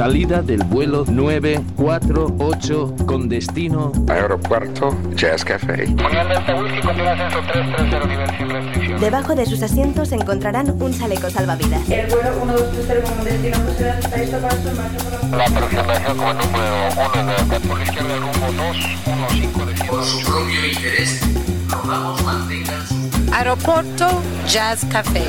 Salida del vuelo 948 con destino Aeropuerto Jazz Café. Debajo de sus asientos encontrarán un chaleco salvavidas. El vuelo 1230 con destino está listo para su la... Aproximación como número 1 de por la izquierda rumbo 215 de Por su propio interés, rogamos mantengan su... Aeropuerto Jazz Café.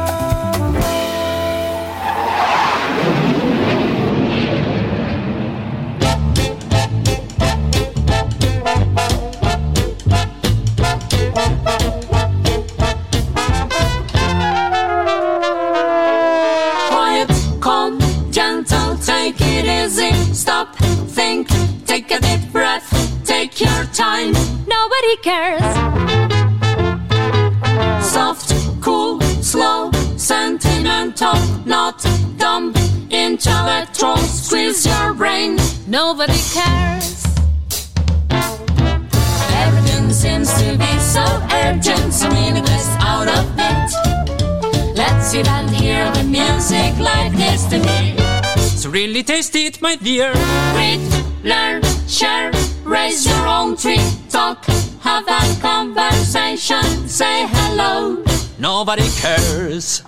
Cares. Soft, cool, slow, sentimental, not dumb, intellectual. Squeeze your brain. Nobody cares. Everything seems to be so urgent, so meaningless, out of it. Let's sit and hear the music like this to me. So really taste it, my dear. Read, learn, share, raise your own tree. Talk, have a conversation, say hello. Nobody cares.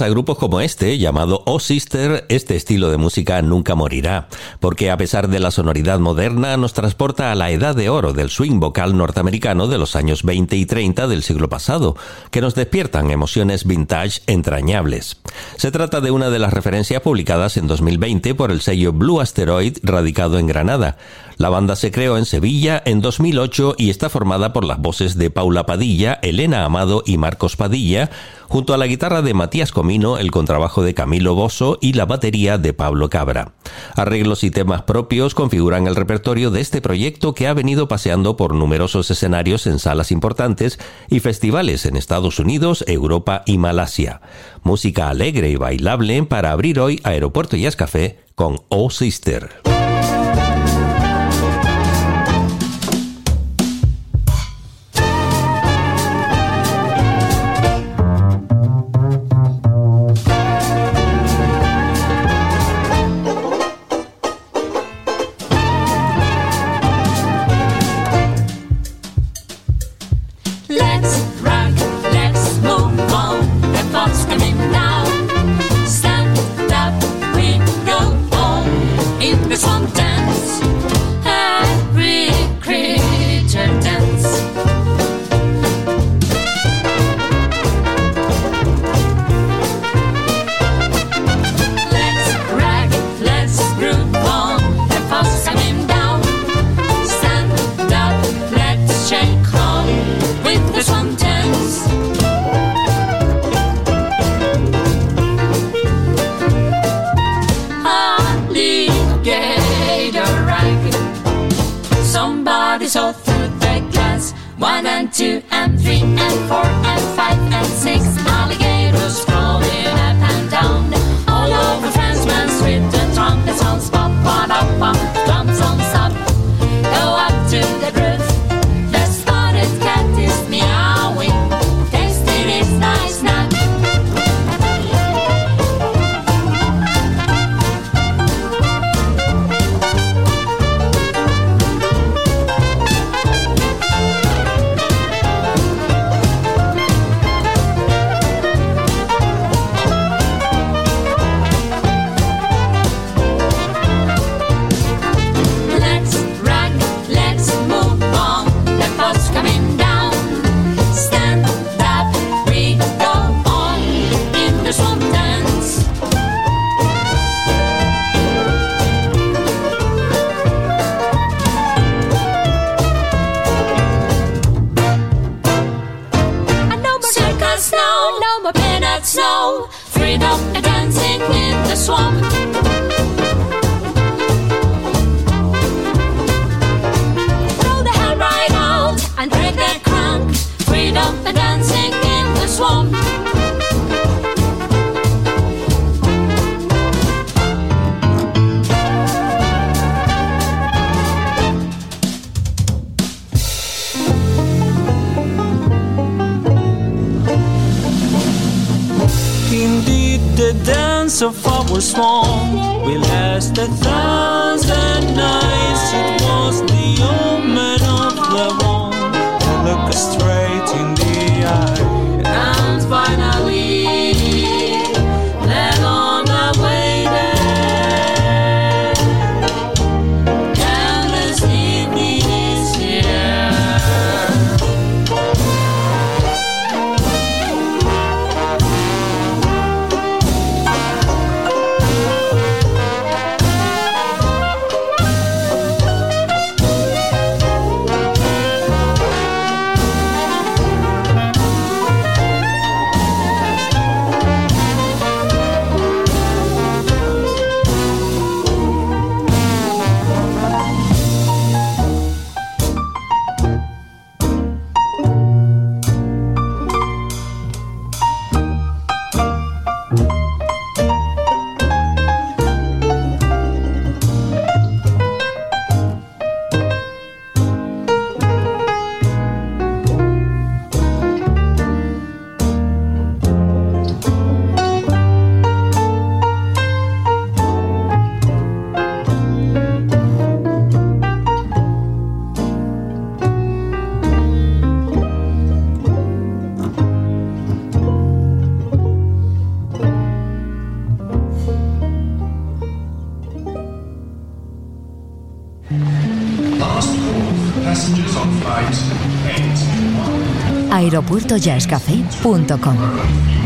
A grupos como este, llamado Oh Sister, este estilo de música nunca morirá, porque a pesar de la sonoridad moderna, nos transporta a la edad de oro del swing vocal norteamericano de los años 20 y 30 del siglo pasado, que nos despiertan emociones vintage entrañables. Se trata de una de las referencias publicadas en 2020 por el sello Blue Asteroid, radicado en Granada. La banda se creó en Sevilla en 2008 y está formada por las voces de Paula Padilla, Elena Amado y Marcos Padilla, junto a la guitarra de Matías Comino, el contrabajo de Camilo Bosso y la batería de Pablo Cabra. Arreglos y temas propios configuran el repertorio de este proyecto que ha venido paseando por numerosos escenarios en salas importantes y festivales en Estados Unidos, Europa y Malasia. Música alegre y bailable para abrir hoy Aeropuerto Jazz Café con Oh Sister. aeropuertojazzcafé.com.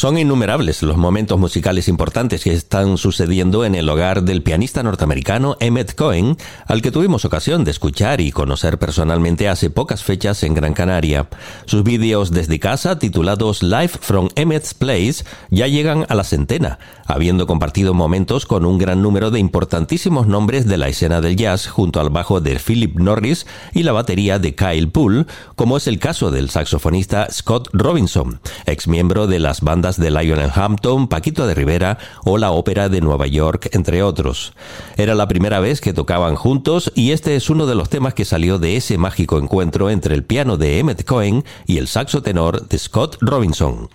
Son innumerables los momentos musicales importantes que están sucediendo en el hogar del pianista norteamericano Emmett Cohen, al que tuvimos ocasión de escuchar y conocer personalmente hace pocas fechas en Gran Canaria. Sus vídeos desde casa, titulados Live from Emmett's Place, ya llegan a la centena, habiendo compartido momentos con un gran número de importantísimos nombres de la escena del jazz junto al bajo de Philip Norris y la batería de Kyle Poole, como es el caso del saxofonista Scott Robinson, ex miembro de las bandas de Lionel Hampton, Paquito de Rivera o la Ópera de Nueva York, entre otros. Era la primera vez que tocaban juntos y este es uno de los temas que salió de ese mágico encuentro entre el piano de Emmett Cohen y el saxo tenor de Scott Robinson.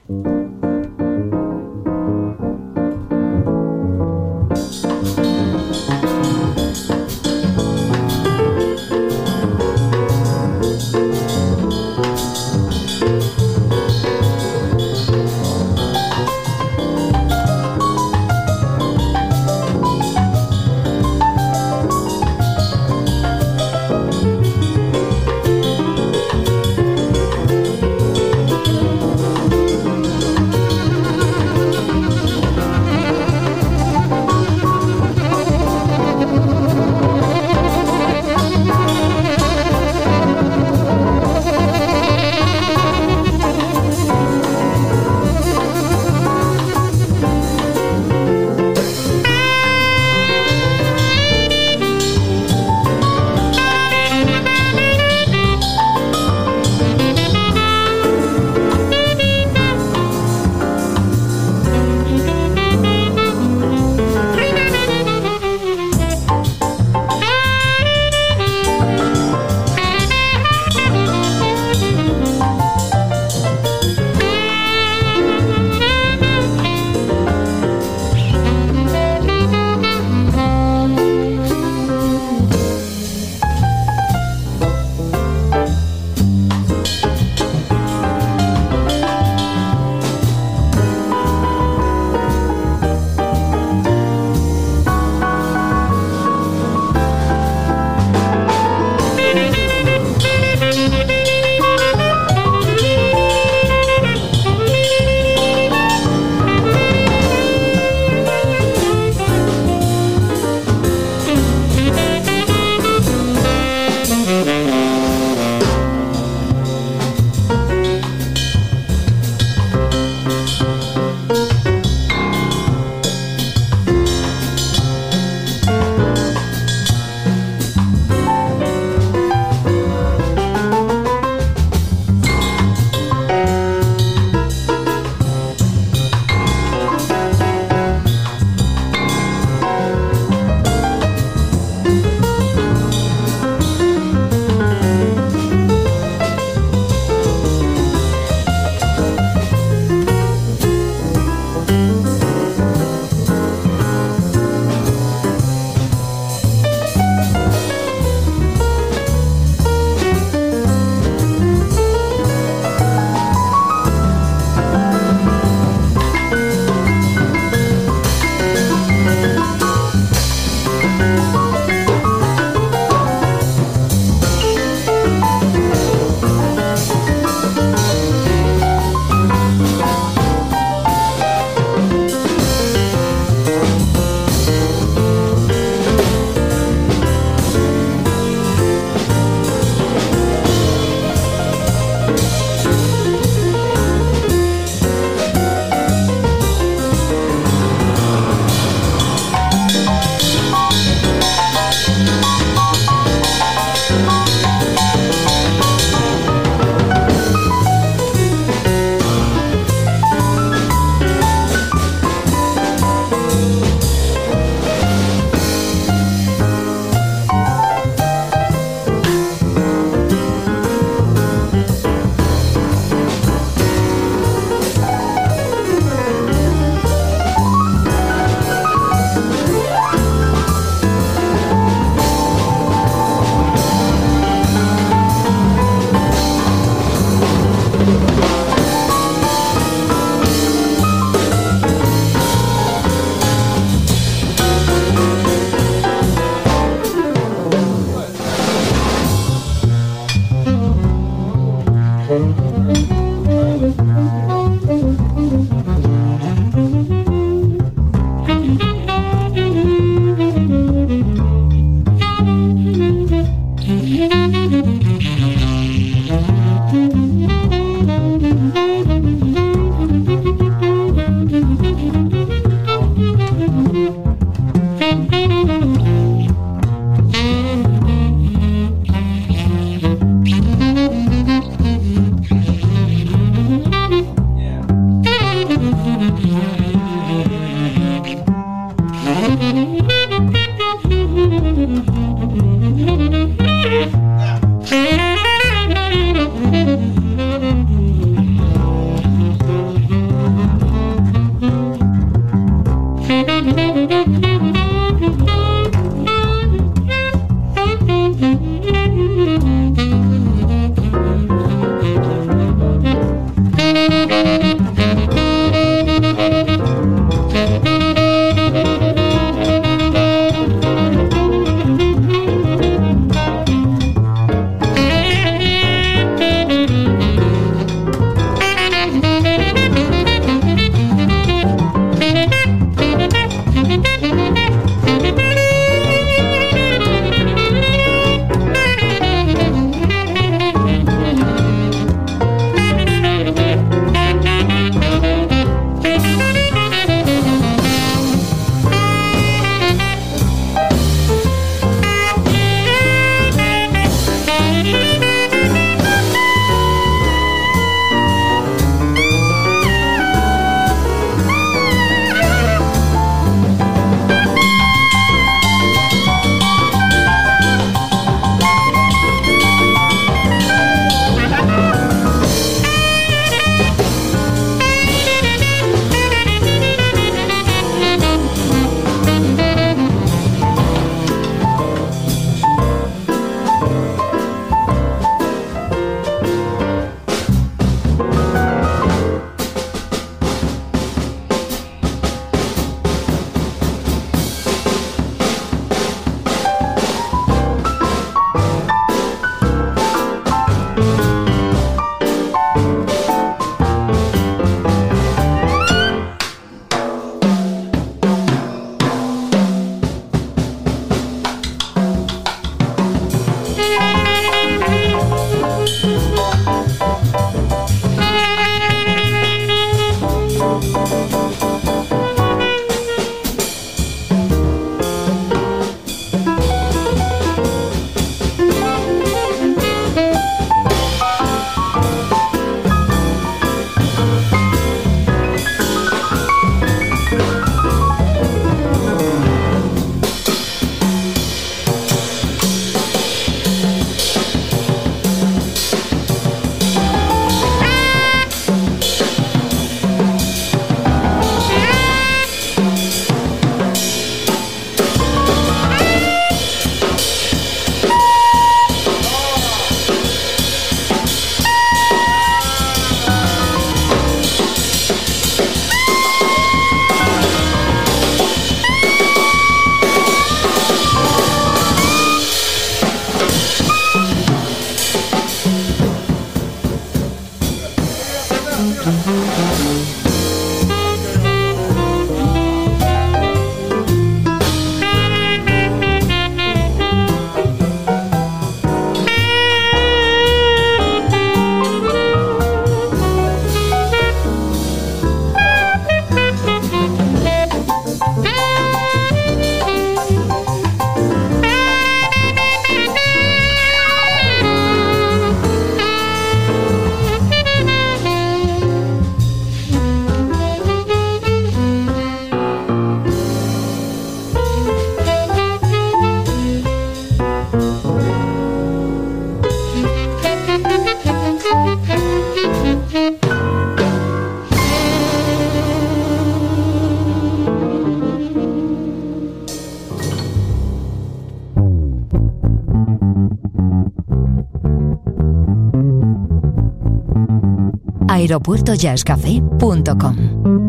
aeropuertojazzcafé.com.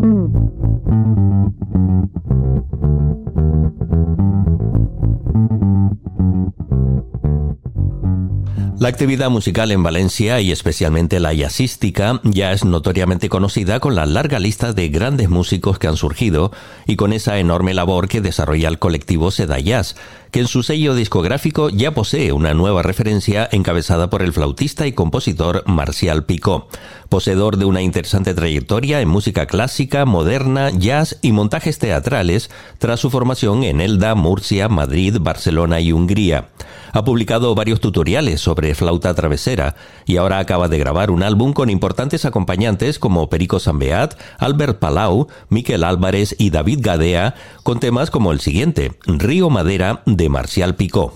La actividad musical en Valencia y especialmente la jazzística ya es notoriamente conocida con la larga lista de grandes músicos que han surgido y con esa enorme labor que desarrolla el colectivo Seda Jazz, que en su sello discográfico ya posee una nueva referencia encabezada por el flautista y compositor Marcial Picó, poseedor de una interesante trayectoria en música clásica, moderna, jazz y montajes teatrales tras su formación en Elda, Murcia, Madrid, Barcelona y Hungría. Ha publicado varios tutoriales sobre célebre flauta travesera, y ahora acaba de grabar un álbum con importantes acompañantes como Perico Sambeat, Albert Palau, Miquel Álvarez y David Gadea, con temas como el siguiente, Río Madera de Marcial Picó.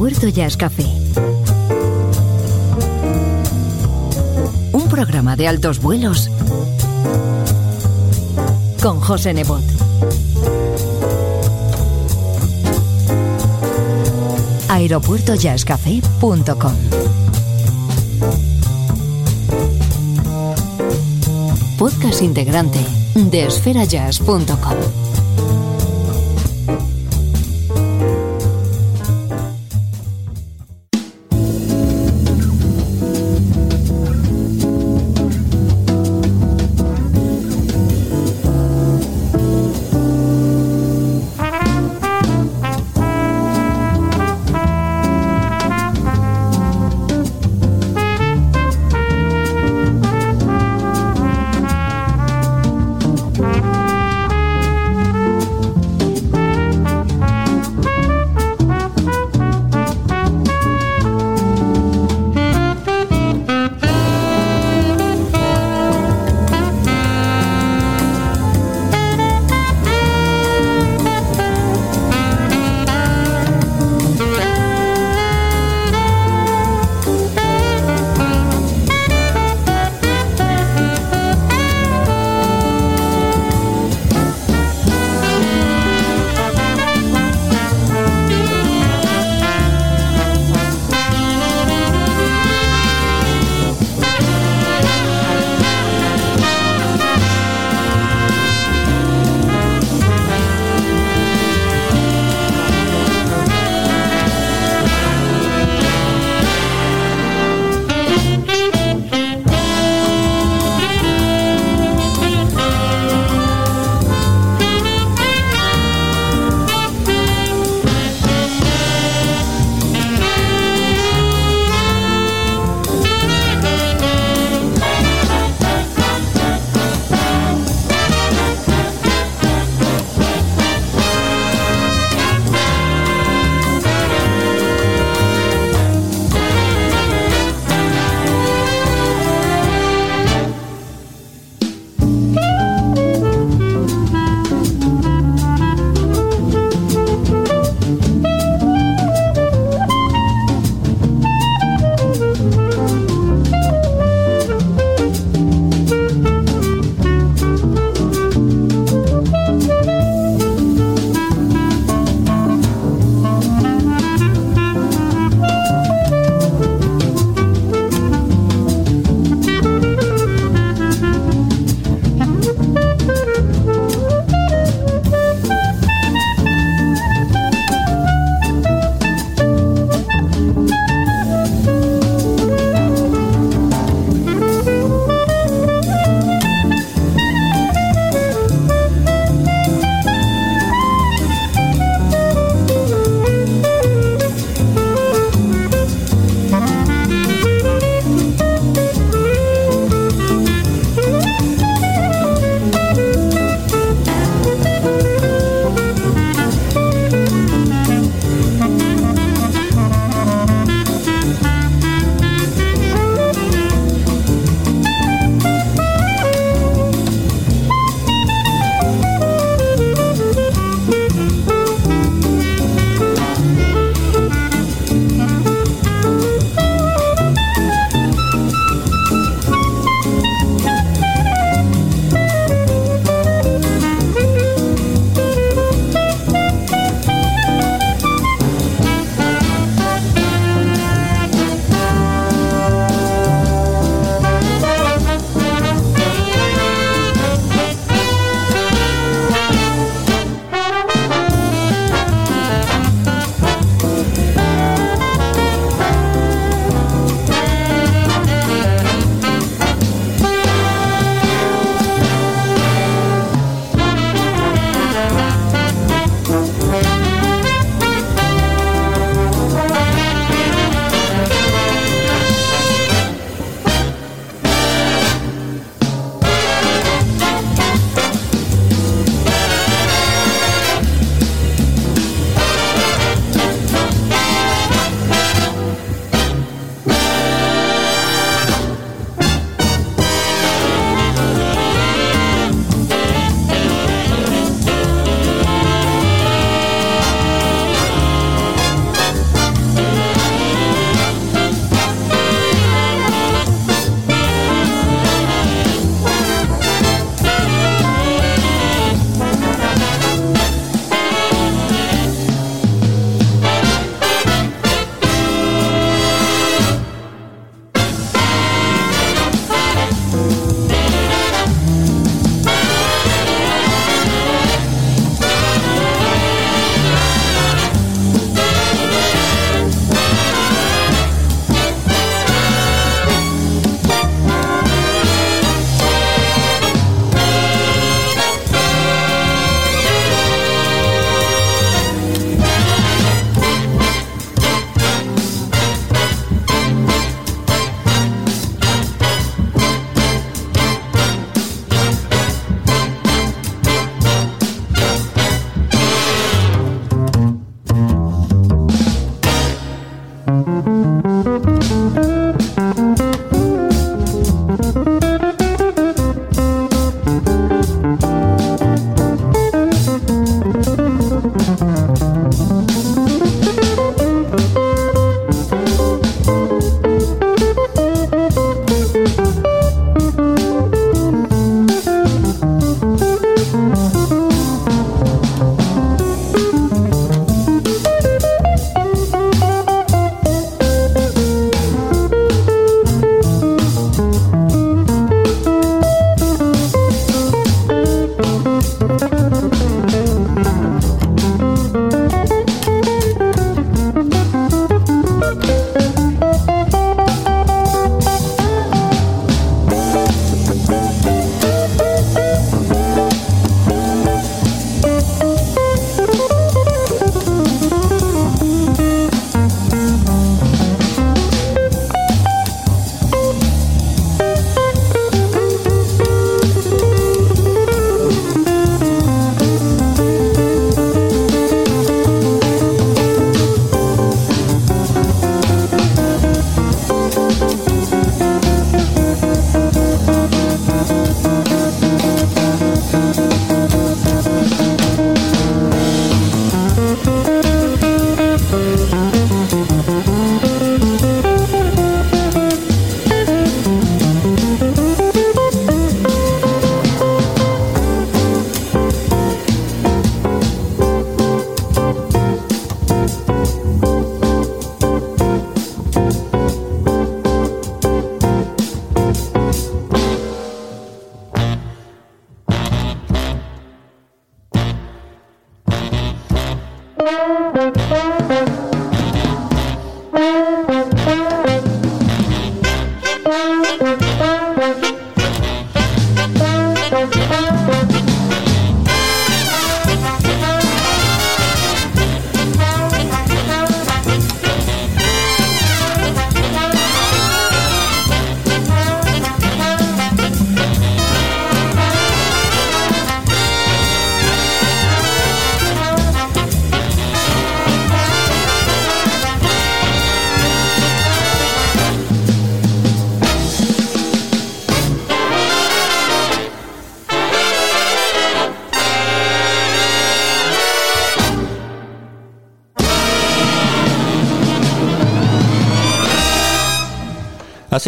Aeropuerto Jazz Café. Un programa de altos vuelos con José Nebot. aeropuertojazzcafé.com Podcast integrante de esferajazz.com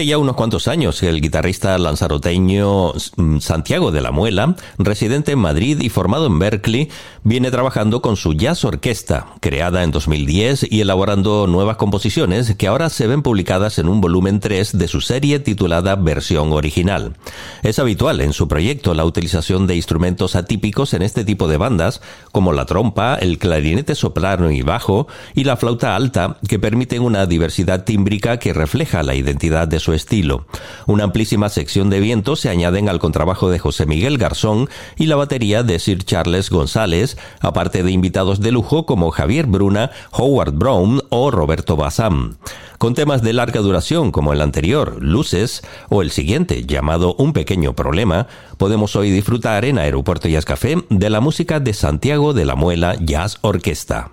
Hace ya unos cuantos años, el guitarrista lanzaroteño mm, Santiago de la Muela, residente en Madrid y formado en Berkeley, viene trabajando con su jazz orquesta, creada en 2010 y elaborando nuevas composiciones que ahora se ven publicadas en un volumen 3 de su serie titulada Versión Original. Es habitual en su proyecto la utilización de instrumentos atípicos en este tipo de bandas, como la trompa, el clarinete soprano y bajo y la flauta alta, que permiten una diversidad tímbrica que refleja la identidad de su estilo. Una amplísima sección de vientos se añaden al contrabajo de José Miguel Garzón y la batería de Sir Charles González, aparte de invitados de lujo como Javier Bruna, Howard Brown o Roberto Bazán. Con temas de larga duración como el anterior, Luces, o el siguiente, llamado Un pequeño problema, podemos hoy disfrutar en Aeropuerto Jazz Café de la música de Santiago de la Muela Jazz Orquesta.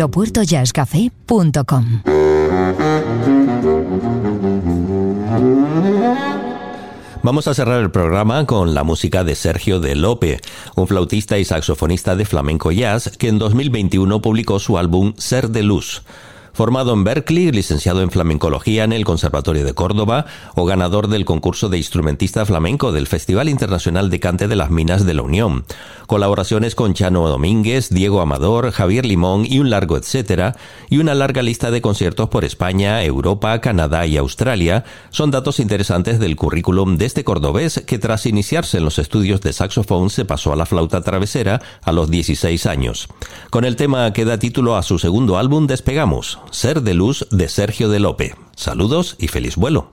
aeropuertojazzcafé.com. Vamos a cerrar el programa con la música de Sergio de Lope, un flautista y saxofonista de flamenco jazz que en 2021 publicó su álbum Ser de Luz. Formado en Berkeley, licenciado en flamencología en el Conservatorio de Córdoba o ganador del concurso de instrumentista flamenco del Festival Internacional de Cante de las Minas de la Unión. Colaboraciones con Chano Domínguez, Diego Amador, Javier Limón y un largo etcétera, y una larga lista de conciertos por España, Europa, Canadá y Australia, son datos interesantes del currículum de este cordobés que tras iniciarse en los estudios de saxofón se pasó a la flauta travesera a los 16 años. Con el tema que da título a su segundo álbum Despegamos, ser de Luz de Sergio de Lope. Saludos y feliz vuelo.